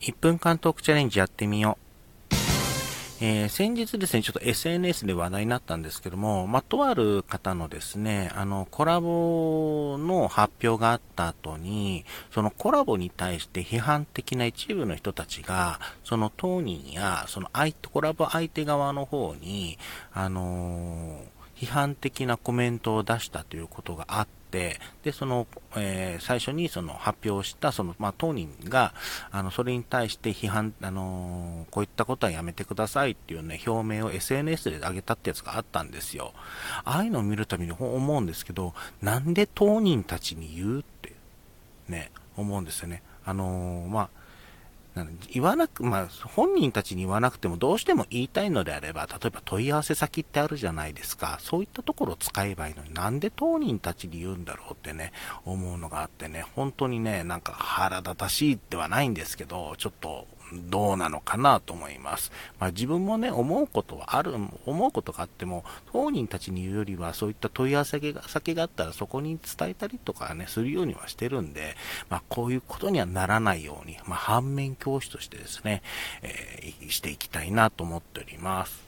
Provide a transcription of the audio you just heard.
1分間トークチャレンジやってみよう。えー、先日ですね、ちょっと SNS で話題になったんですけども、まあ、とある方のですね、あの、コラボの発表があった後に、そのコラボに対して批判的な一部の人たちが、その当人や、その相手、コラボ相手側の方に、あのー批判的なコメントを出したということがあって、で、その、えー、最初にその発表した、その、まあ、当人が、あの、それに対して批判、あのー、こういったことはやめてくださいっていうね、表明を SNS で上げたってやつがあったんですよ。ああいうのを見るたびに思うんですけど、なんで当人たちに言うって、ね、思うんですよね。あのー、まあ、言わなく、まあ、本人たちに言わなくてもどうしても言いたいのであれば、例えば問い合わせ先ってあるじゃないですか。そういったところを使えばいいのになんで当人たちに言うんだろうってね、思うのがあってね、本当にね、なんか腹立たしいではないんですけど、ちょっとどうなのかなと思います。まあ、自分もね、思うことはある、思うことがあっても、当人たちに言うよりは、そういった問い合わせが先があったら、そこに伝えたりとかね、するようにはしてるんで、まあ、こういうことにはならないように、まあ、反面教師としてですね、えー、していきたいなと思っております。